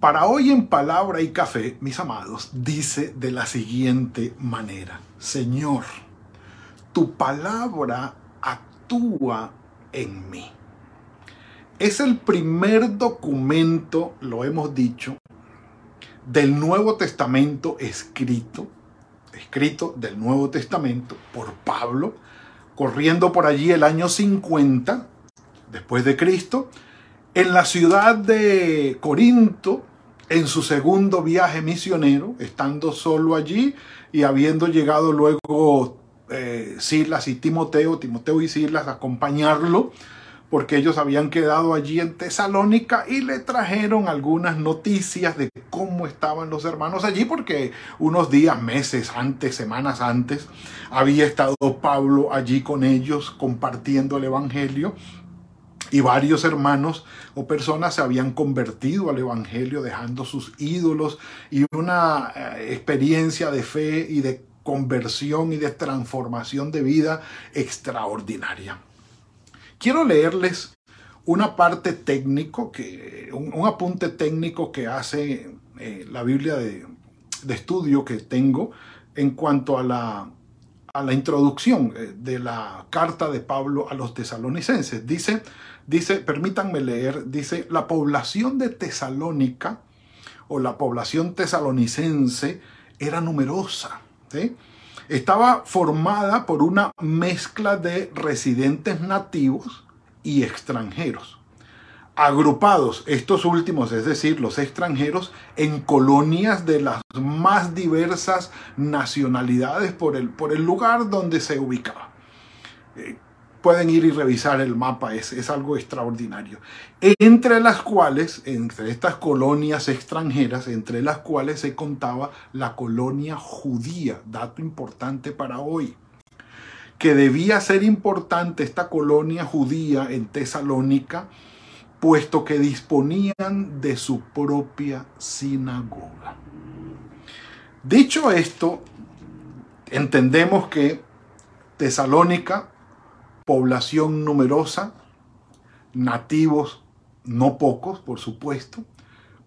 Para hoy en Palabra y Café, mis amados, dice de la siguiente manera, Señor, tu palabra actúa en mí. Es el primer documento, lo hemos dicho, del Nuevo Testamento escrito, escrito del Nuevo Testamento por Pablo, corriendo por allí el año 50 después de Cristo, en la ciudad de Corinto, en su segundo viaje misionero, estando solo allí y habiendo llegado luego eh, Silas y Timoteo, Timoteo y Silas a acompañarlo, porque ellos habían quedado allí en Tesalónica y le trajeron algunas noticias de cómo estaban los hermanos allí, porque unos días, meses antes, semanas antes, había estado Pablo allí con ellos compartiendo el Evangelio y varios hermanos o personas se habían convertido al Evangelio dejando sus ídolos y una eh, experiencia de fe y de conversión y de transformación de vida extraordinaria. Quiero leerles una parte técnico, que, un, apunte técnico que hace eh, la Biblia de, de estudio que tengo en cuanto a la a la introducción eh, de la carta de Pablo a los tesalonicenses. Dice, dice, permítanme leer, dice, la población de Tesalónica o la población tesalonicense era numerosa. Estaba formada por una mezcla de residentes nativos y extranjeros agrupados estos últimos, es decir, los extranjeros, en colonias de las más diversas nacionalidades por el, por el lugar donde se ubicaba. Pueden ir y revisar el mapa, es, es algo extraordinario. Entre las cuales, entre estas colonias extranjeras, entre las cuales se contaba la colonia judía, dato importante para hoy que debía ser importante esta colonia judía en Tesalónica, puesto que disponían de su propia sinagoga. Dicho esto, entendemos que Tesalónica, población numerosa, nativos no pocos, por supuesto,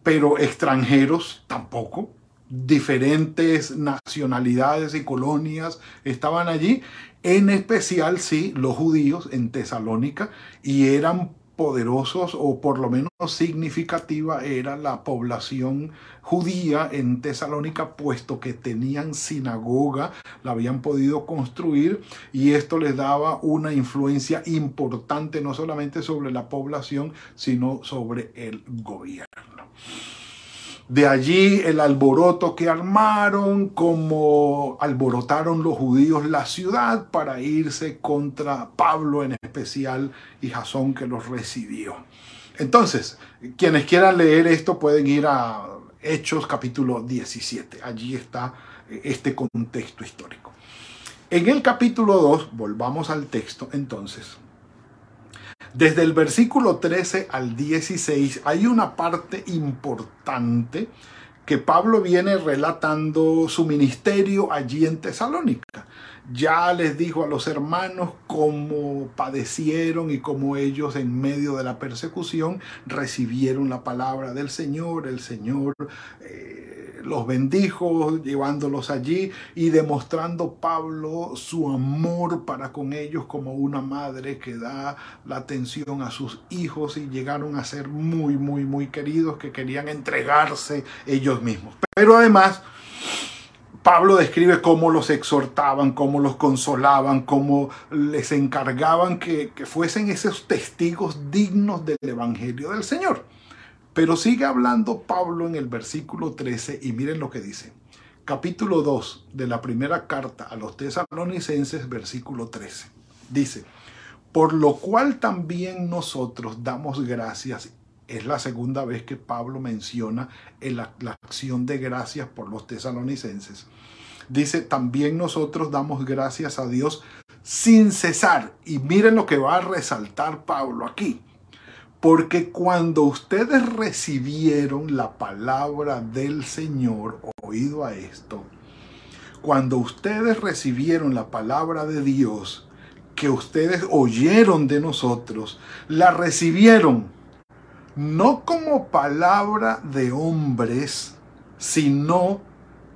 pero extranjeros tampoco, diferentes nacionalidades y colonias estaban allí, en especial sí los judíos en Tesalónica, y eran poderosos o por lo menos significativa era la población judía en Tesalónica, puesto que tenían sinagoga, la habían podido construir y esto les daba una influencia importante no solamente sobre la población, sino sobre el gobierno. De allí el alboroto que armaron, como alborotaron los judíos la ciudad para irse contra Pablo en especial y Jasón que los recibió. Entonces, quienes quieran leer esto pueden ir a Hechos capítulo 17. Allí está este contexto histórico. En el capítulo 2, volvamos al texto entonces. Desde el versículo 13 al 16 hay una parte importante que Pablo viene relatando su ministerio allí en Tesalónica. Ya les dijo a los hermanos cómo padecieron y cómo ellos en medio de la persecución recibieron la palabra del Señor. El Señor eh, los bendijo llevándolos allí y demostrando Pablo su amor para con ellos como una madre que da la atención a sus hijos y llegaron a ser muy, muy, muy queridos que querían entregarse ellos mismos. Pero además... Pablo describe cómo los exhortaban, cómo los consolaban, cómo les encargaban que, que, fuesen esos testigos dignos del Evangelio del Señor. Pero sigue hablando Pablo en el versículo 13 y miren lo que dice. Capítulo 2 de la primera carta a los tesalonicenses, versículo 13. Dice, por lo cual también nosotros damos gracias Es la segunda vez que Pablo menciona la, la acción de gracias por los tesalonicenses. Dice, también nosotros damos gracias a Dios sin cesar. Y miren lo que va a resaltar Pablo aquí. Porque cuando ustedes recibieron la palabra del Señor, oído a esto, cuando ustedes recibieron la palabra de Dios, que ustedes oyeron de nosotros, la recibieron no como palabra de hombres, sino,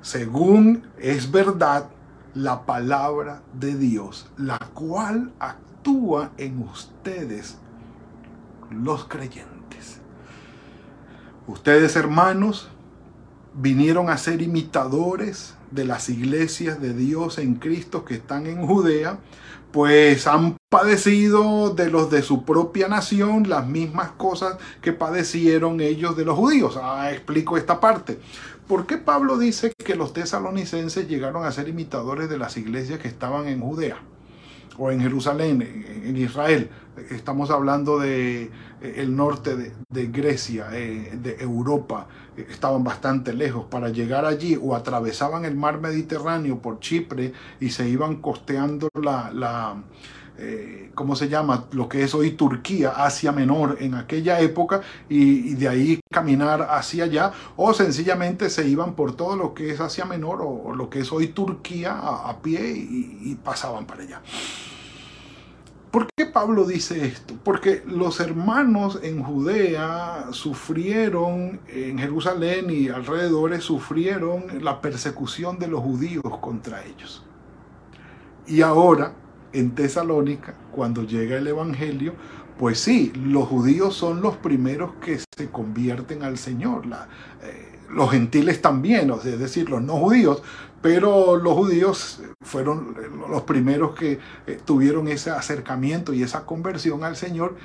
según es verdad, la palabra de Dios, la cual actúa en ustedes, los creyentes. Ustedes, hermanos, vinieron a ser imitadores de las iglesias de Dios en Cristo que están en Judea, pues han padecido de los de su propia nación las mismas cosas que padecieron ellos de los judíos. Ah, explico esta parte. ¿Por qué Pablo dice que los tesalonicenses llegaron a ser imitadores de las iglesias que estaban en Judea? O en Jerusalén, en Israel. Estamos hablando de eh, el norte de, Grecia, eh, de Europa. Estaban bastante lejos. Para llegar allí o atravesaban el mar Mediterráneo por Chipre y se iban costeando la, la eh, ¿cómo se llama? Lo que es hoy Turquía, Asia Menor en aquella época y, de ahí caminar hacia allá o sencillamente se iban por todo lo que es Asia Menor o, lo que es hoy Turquía a, pie y, pasaban para allá. ¿Por qué Pablo dice esto? Porque los hermanos en Judea sufrieron, en Jerusalén y alrededores, sufrieron la persecución de los judíos contra ellos. Y ahora en Tesalónica, cuando llega el Evangelio, pues sí, los judíos son los primeros que se convierten al Señor. Eh, los gentiles también, es decir, los no judíos, pero los judíos fueron los primeros que eh, tuvieron ese acercamiento y esa conversión al Señor.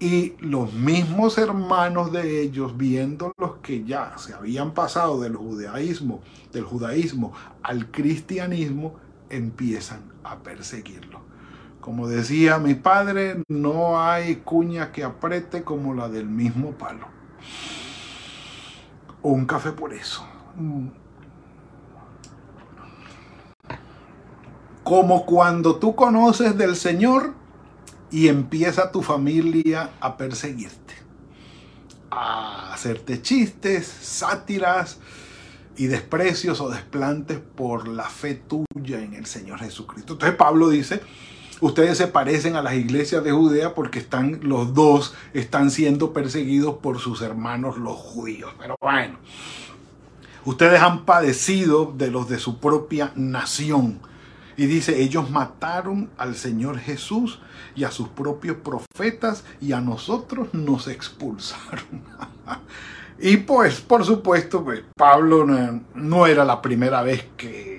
Y los mismos hermanos de ellos, viendo los que ya se habían pasado del judaísmo, del judaísmo al cristianismo, empiezan a perseguirlo. Como decía mi padre, no hay cuña que apriete como la del mismo palo. Un café por eso. Como cuando tú conoces del Señor y empieza tu familia a perseguirte, a hacerte chistes, sátiras y desprecios o desplantes por la fe tuya en el Señor Jesucristo. Entonces Pablo dice, ustedes se parecen a las iglesias de Judea porque están los dos están siendo perseguidos por sus hermanos los judíos. Pero bueno, ustedes han padecido de los de su propia nación. Y dice, ellos mataron al Señor Jesús y a sus propios profetas y a nosotros nos expulsaron. y pues, por supuesto, pues, Pablo no era la primera vez que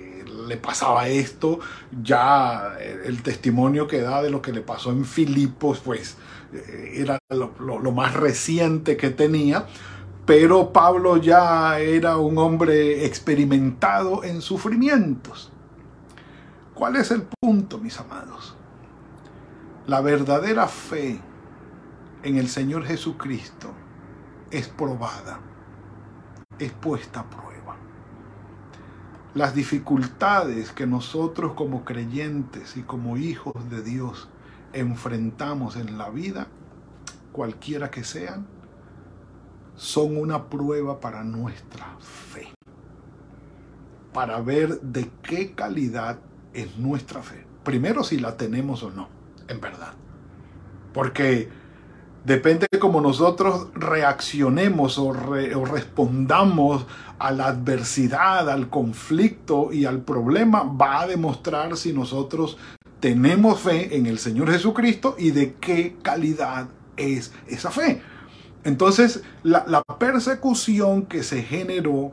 le pasaba esto, ya eh, el testimonio que da de lo que le pasó en Filipos, pues eh, era lo, más reciente que tenía, pero Pablo ya era un hombre experimentado en sufrimientos. ¿Cuál es el punto, mis amados? La verdadera fe en el Señor Jesucristo es probada, es puesta a prueba las dificultades que nosotros como creyentes y como hijos de Dios enfrentamos en la vida, cualquiera que sean, son una prueba para nuestra fe, para ver de qué calidad es nuestra fe. Primero si la tenemos o no, en verdad. Porque Depende de cómo nosotros reaccionemos o, respondamos a la adversidad, al conflicto y al problema, va a demostrar si nosotros tenemos fe en el Señor Jesucristo y de qué calidad es esa fe. Entonces, la, persecución que se generó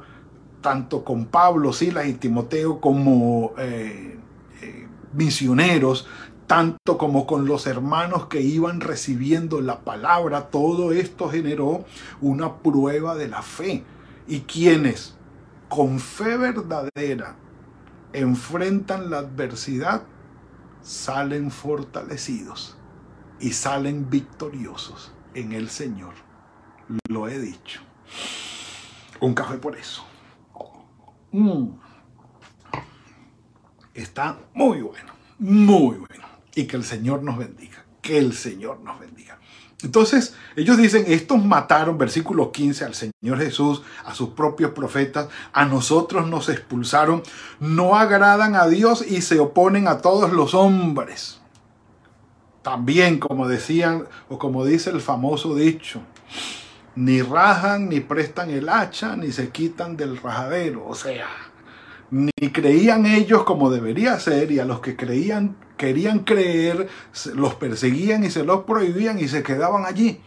tanto con Pablo, Silas y Timoteo como eh, eh, misioneros, tanto como con los hermanos que iban recibiendo la palabra, todo esto generó una prueba de la fe. Y quienes con fe verdadera enfrentan la adversidad, salen fortalecidos y salen victoriosos en el Señor. lo he dicho. Un café por eso. Mm. Está muy bueno, muy bueno. Y que el Señor nos bendiga. Que el Señor nos bendiga. Entonces, ellos dicen, estos mataron, versículo 15, al Señor Jesús, a sus propios profetas, a nosotros nos expulsaron, no agradan a Dios y se oponen a todos los hombres. También, como decían, o como dice el famoso dicho, ni rajan, ni prestan el hacha, ni se quitan del rajadero. O sea, ni creían ellos como debería ser, y a los que creían querían creer, los perseguían y se los prohibían y se quedaban allí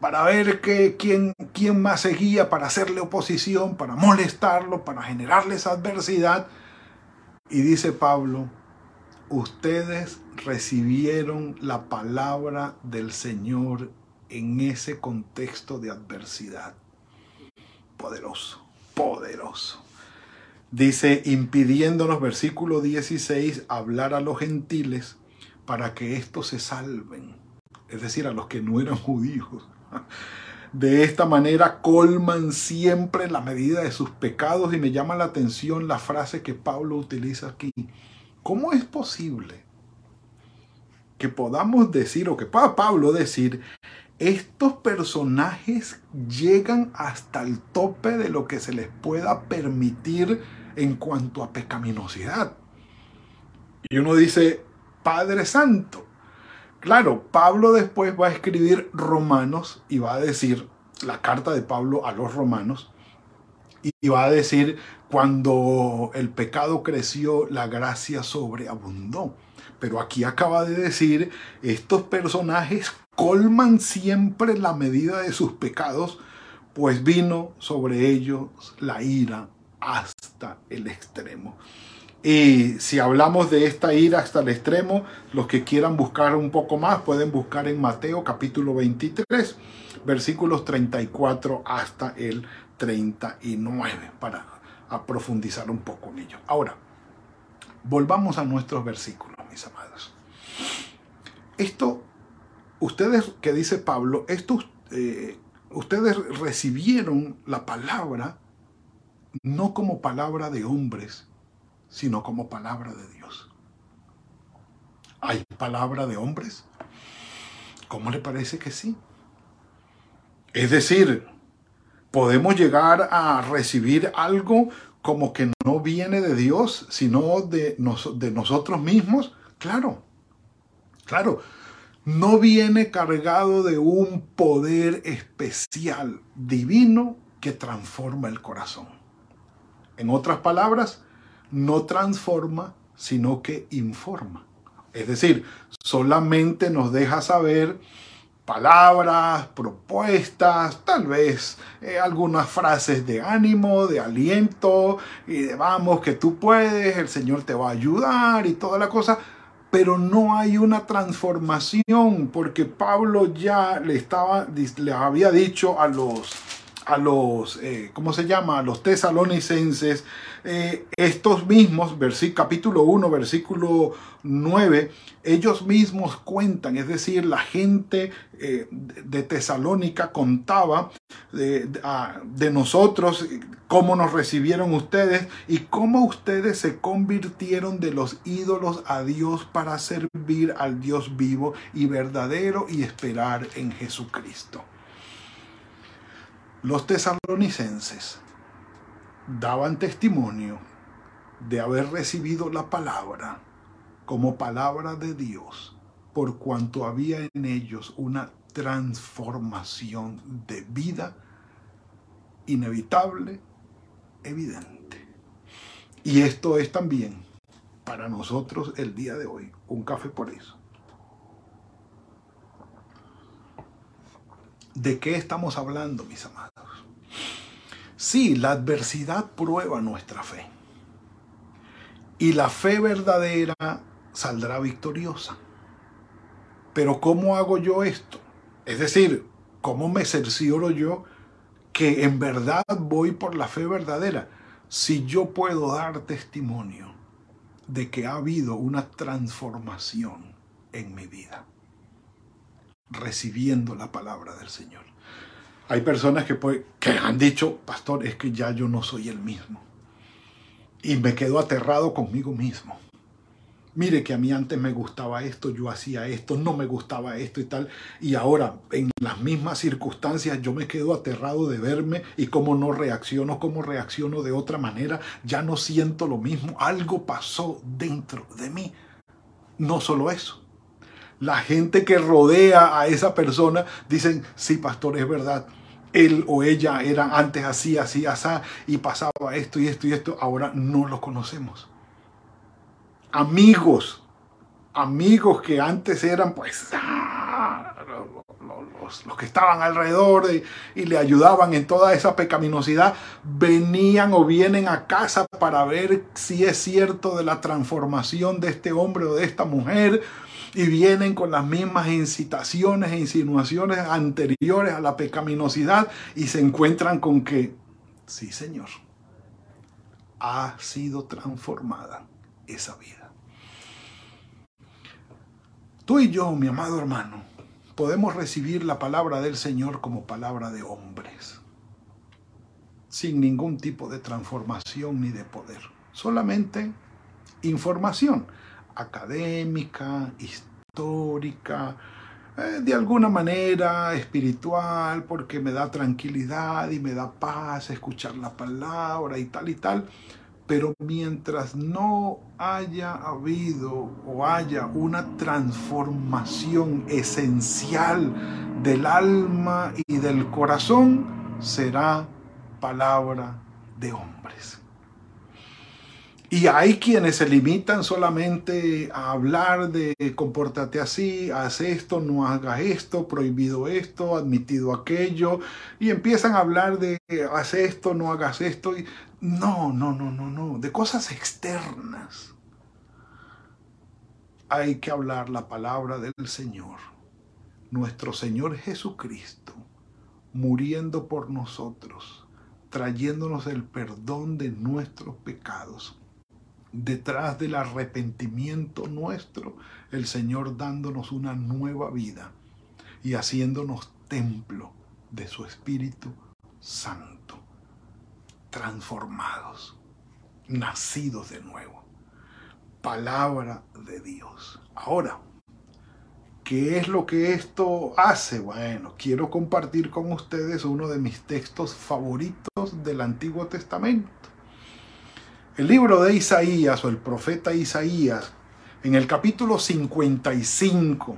para ver que, quién, quién más seguía, para hacerle oposición, para molestarlo, para generarles adversidad. Y dice Pablo, ustedes recibieron la palabra del Señor en ese contexto de adversidad. Poderoso, poderoso dice, impidiéndonos, versículo 16, hablar a los gentiles para que estos se salven, es decir, a los que no eran judíos. De esta manera colman siempre la medida de sus pecados y me llama la atención la frase que Pablo utiliza aquí. ¿Cómo es posible que podamos decir o que pueda Pablo decir, estos personajes llegan hasta el tope de lo que se les pueda permitir en cuanto a pecaminosidad. Y uno dice, Padre Santo. Claro, Pablo después va a escribir Romanos y va a decir la carta de Pablo a los romanos y va a decir, cuando el pecado creció, la gracia sobreabundó. Pero aquí acaba de decir, estos personajes colman siempre la medida de sus pecados, pues vino sobre ellos la ira hasta el extremo. Y si hablamos de esta ira hasta el extremo, los que quieran buscar un poco más pueden buscar en Mateo capítulo 23, versículos 34 hasta el 39 para profundizar un poco en ello. Ahora, volvamos a nuestros versículos, mis amados. Esto, ustedes, que dice Pablo, estos, eh, ustedes recibieron la palabra no como palabra de hombres, sino como palabra de Dios. ¿Hay palabra de hombres? ¿Cómo le parece que sí? Es decir, podemos llegar a recibir algo como que no viene de Dios, sino de, de nosotros mismos. Claro, claro, no viene cargado de un poder especial, divino, que transforma el corazón. En otras palabras, no transforma, sino que informa. Es decir, solamente nos deja saber palabras, propuestas, tal vez eh, algunas frases de ánimo, de aliento, y de vamos que tú puedes, el Señor te va a ayudar y toda la cosa, pero no hay una transformación porque Pablo ya le estaba le había dicho a los a los, eh, ¿cómo se llama? A los tesalonicenses, eh, estos mismos, capítulo 1, versículo 9, ellos mismos cuentan, es decir, la gente eh, de Tesalónica contaba de, de, nosotros, cómo nos recibieron ustedes y cómo ustedes se convirtieron de los ídolos a Dios para servir al Dios vivo y verdadero y esperar en Jesucristo. Los tesalonicenses daban testimonio de haber recibido la palabra como palabra de Dios, por cuanto había en ellos una transformación de vida inevitable, evidente. Y esto es también para nosotros el día de hoy, un café por eso. ¿De qué estamos hablando, mis amados? Sí, la adversidad prueba nuestra fe. Y la fe verdadera saldrá victoriosa. Pero ¿cómo hago yo esto? Es decir, ¿cómo me cercioro yo que en verdad voy por la fe verdadera? Si yo puedo dar testimonio de que ha habido una transformación en mi vida, recibiendo la palabra del Señor. Hay personas que, que han dicho, pastor, es que ya yo no soy el mismo. Y me quedo aterrado conmigo mismo. Mire que a mí antes me gustaba esto, yo hacía esto, no me gustaba esto y tal. Y ahora, en las mismas circunstancias, yo me quedo aterrado de verme y cómo no reacciono, cómo reacciono de otra manera. Ya no siento lo mismo. Algo pasó dentro de mí. No solo eso. La gente que rodea a esa persona dicen, sí, pastor, es verdad él o ella era antes así, así, así, y pasaba esto y esto y esto, ahora no los conocemos. Amigos, amigos que antes eran pues ah, los, que estaban alrededor y le ayudaban en toda esa pecaminosidad, venían o vienen a casa para ver si es cierto de la transformación de este hombre o de esta mujer y vienen con las mismas incitaciones e insinuaciones anteriores a la pecaminosidad y se encuentran con que, sí Señor, ha sido transformada esa vida. Tú y yo, mi amado hermano, podemos recibir la palabra del Señor como palabra de hombres, sin ningún tipo de transformación ni de poder, solamente información académica, histórica, eh, de alguna manera espiritual, porque me da tranquilidad y me da paz escuchar la palabra y tal y tal. Pero mientras no haya habido o haya una transformación esencial del alma y del corazón, será palabra de hombres. Y hay quienes se limitan solamente a hablar de compórtate así, haz esto, no hagas esto, prohibido esto, admitido aquello, y empiezan a hablar de haz esto, no hagas esto. Y... No, no, no, no, no, de cosas externas. Hay que hablar la palabra del Señor, nuestro Señor Jesucristo, muriendo por nosotros, trayéndonos el perdón de nuestros pecados detrás del arrepentimiento nuestro, el Señor dándonos una nueva vida y haciéndonos templo de su Espíritu Santo, transformados, nacidos de nuevo. Palabra de Dios. Ahora, ¿qué es lo que esto hace? Bueno, quiero compartir con ustedes uno de mis textos favoritos del Antiguo Testamento el libro de Isaías o el profeta Isaías, en el capítulo 55,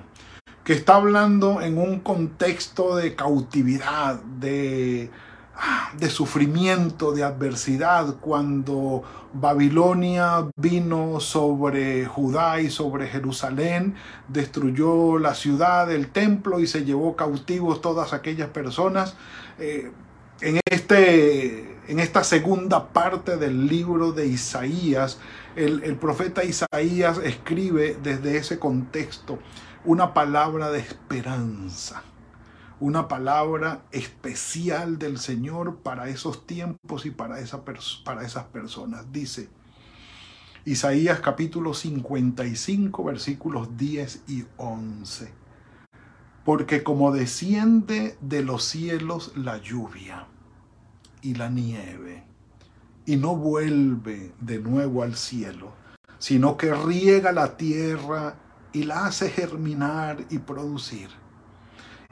que está hablando en un contexto de cautividad, de, ah, de sufrimiento, de adversidad, cuando Babilonia vino sobre Judá y sobre Jerusalén, destruyó la ciudad, el templo y se llevó cautivos todas aquellas personas. Eh, en este en esta segunda parte del libro de Isaías, el, profeta Isaías escribe desde ese contexto una palabra de esperanza, una palabra especial del Señor para esos tiempos y para, para esas personas. Dice Isaías capítulo 55 versículos 10 y 11. Porque como desciende de los cielos la lluvia y la nieve, y no vuelve de nuevo al cielo, sino que riega la tierra y la hace germinar y producir,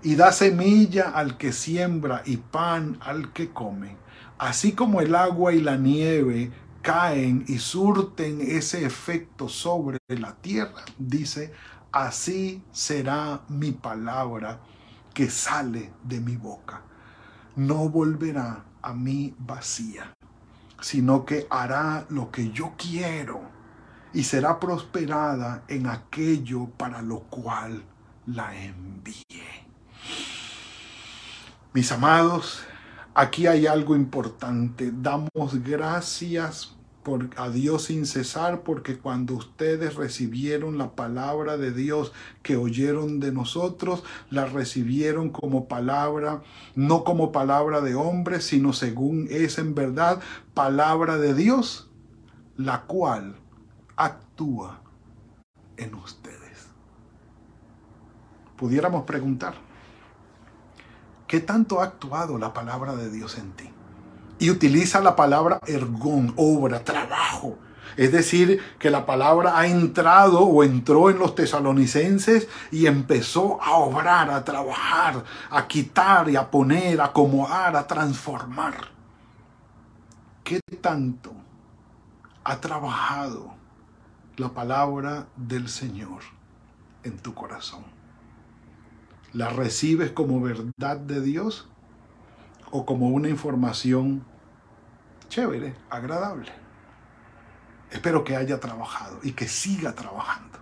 y da semilla al que siembra y pan al que come, así como el agua y la nieve caen y surten ese efecto sobre la tierra, dice, así será mi palabra que sale de mi boca. No volverá a mí vacía, sino que hará lo que yo quiero y será prosperada en aquello para lo cual la envié. Mis amados, aquí hay algo importante. Damos gracias por, a Dios sin cesar, porque cuando ustedes recibieron la palabra de Dios que oyeron de nosotros, la recibieron como palabra, no como palabra de hombre, sino según es en verdad palabra de Dios, la cual actúa en ustedes. Pudiéramos preguntar, ¿Qué tanto ha actuado la palabra de Dios en ti? Y utiliza la palabra ergón, obra, trabajo. Es decir, que la palabra ha entrado o entró en los tesalonicenses y empezó a obrar, a trabajar, a quitar y a poner, a acomodar, a transformar. ¿Qué tanto ha trabajado la palabra del Señor en tu corazón? ¿La recibes como verdad de Dios o como una información chévere, agradable? Espero que haya trabajado y que siga trabajando,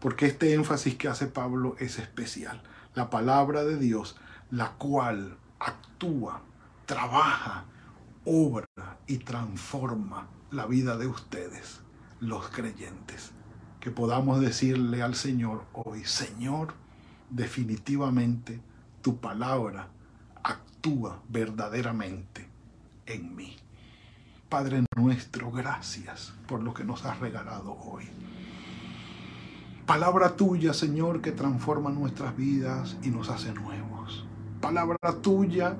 porque este énfasis que hace Pablo es especial. La palabra de Dios, la cual actúa, trabaja, obra y transforma la vida de ustedes, los creyentes. Que podamos decirle al Señor hoy, Señor, definitivamente tu palabra actúa verdaderamente en mí. Padre nuestro, gracias por lo que nos has regalado hoy. Palabra tuya, Señor, que transforma nuestras vidas y nos hace nuevos. Palabra tuya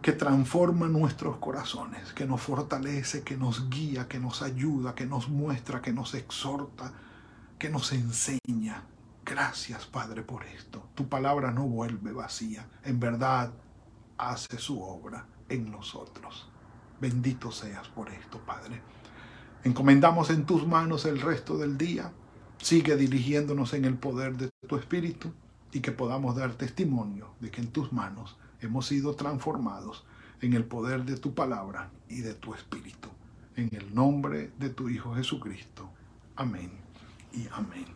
que transforma nuestros corazones, que nos fortalece, que nos guía, que nos ayuda, que nos muestra, que nos exhorta, que nos enseña. Gracias, Padre, por esto. Tu palabra no vuelve vacía. En verdad, hace su obra en nosotros. Bendito seas por esto, Padre. Encomendamos en tus manos el resto del día. Sigue dirigiéndonos en el poder de tu Espíritu y que podamos dar testimonio de que en tus manos hemos sido transformados en el poder de tu palabra y de tu Espíritu. En el nombre de tu Hijo Jesucristo. Amén y amén.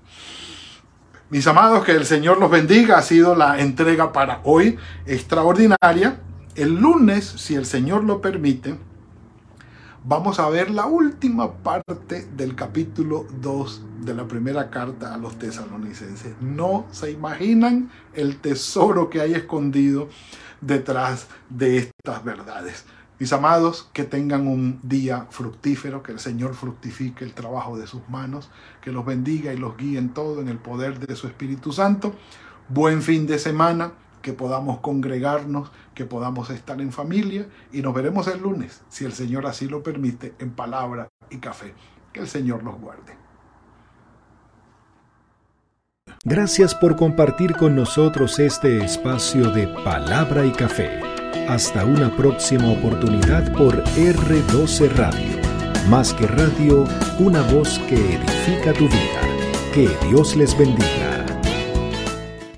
Mis amados, que el Señor los bendiga. Ha sido la entrega para hoy extraordinaria. El lunes, si el Señor lo permite, vamos a ver la última parte del capítulo 2 de la primera carta a los tesalonicenses. No se imaginan el tesoro que hay escondido detrás de estas verdades. Mis amados, que tengan un día fructífero, que el Señor fructifique el trabajo de sus manos, que los bendiga y los guíe en todo en el poder de su Espíritu Santo. Buen fin de semana que podamos congregarnos, que podamos estar en familia y nos veremos el lunes, si el Señor así lo permite, en palabra y café. Que el Señor los guarde. Gracias por compartir con nosotros este espacio de palabra y café. Hasta una próxima oportunidad por R12 Radio. Más que radio, una voz que edifica tu vida. Que Dios les bendiga.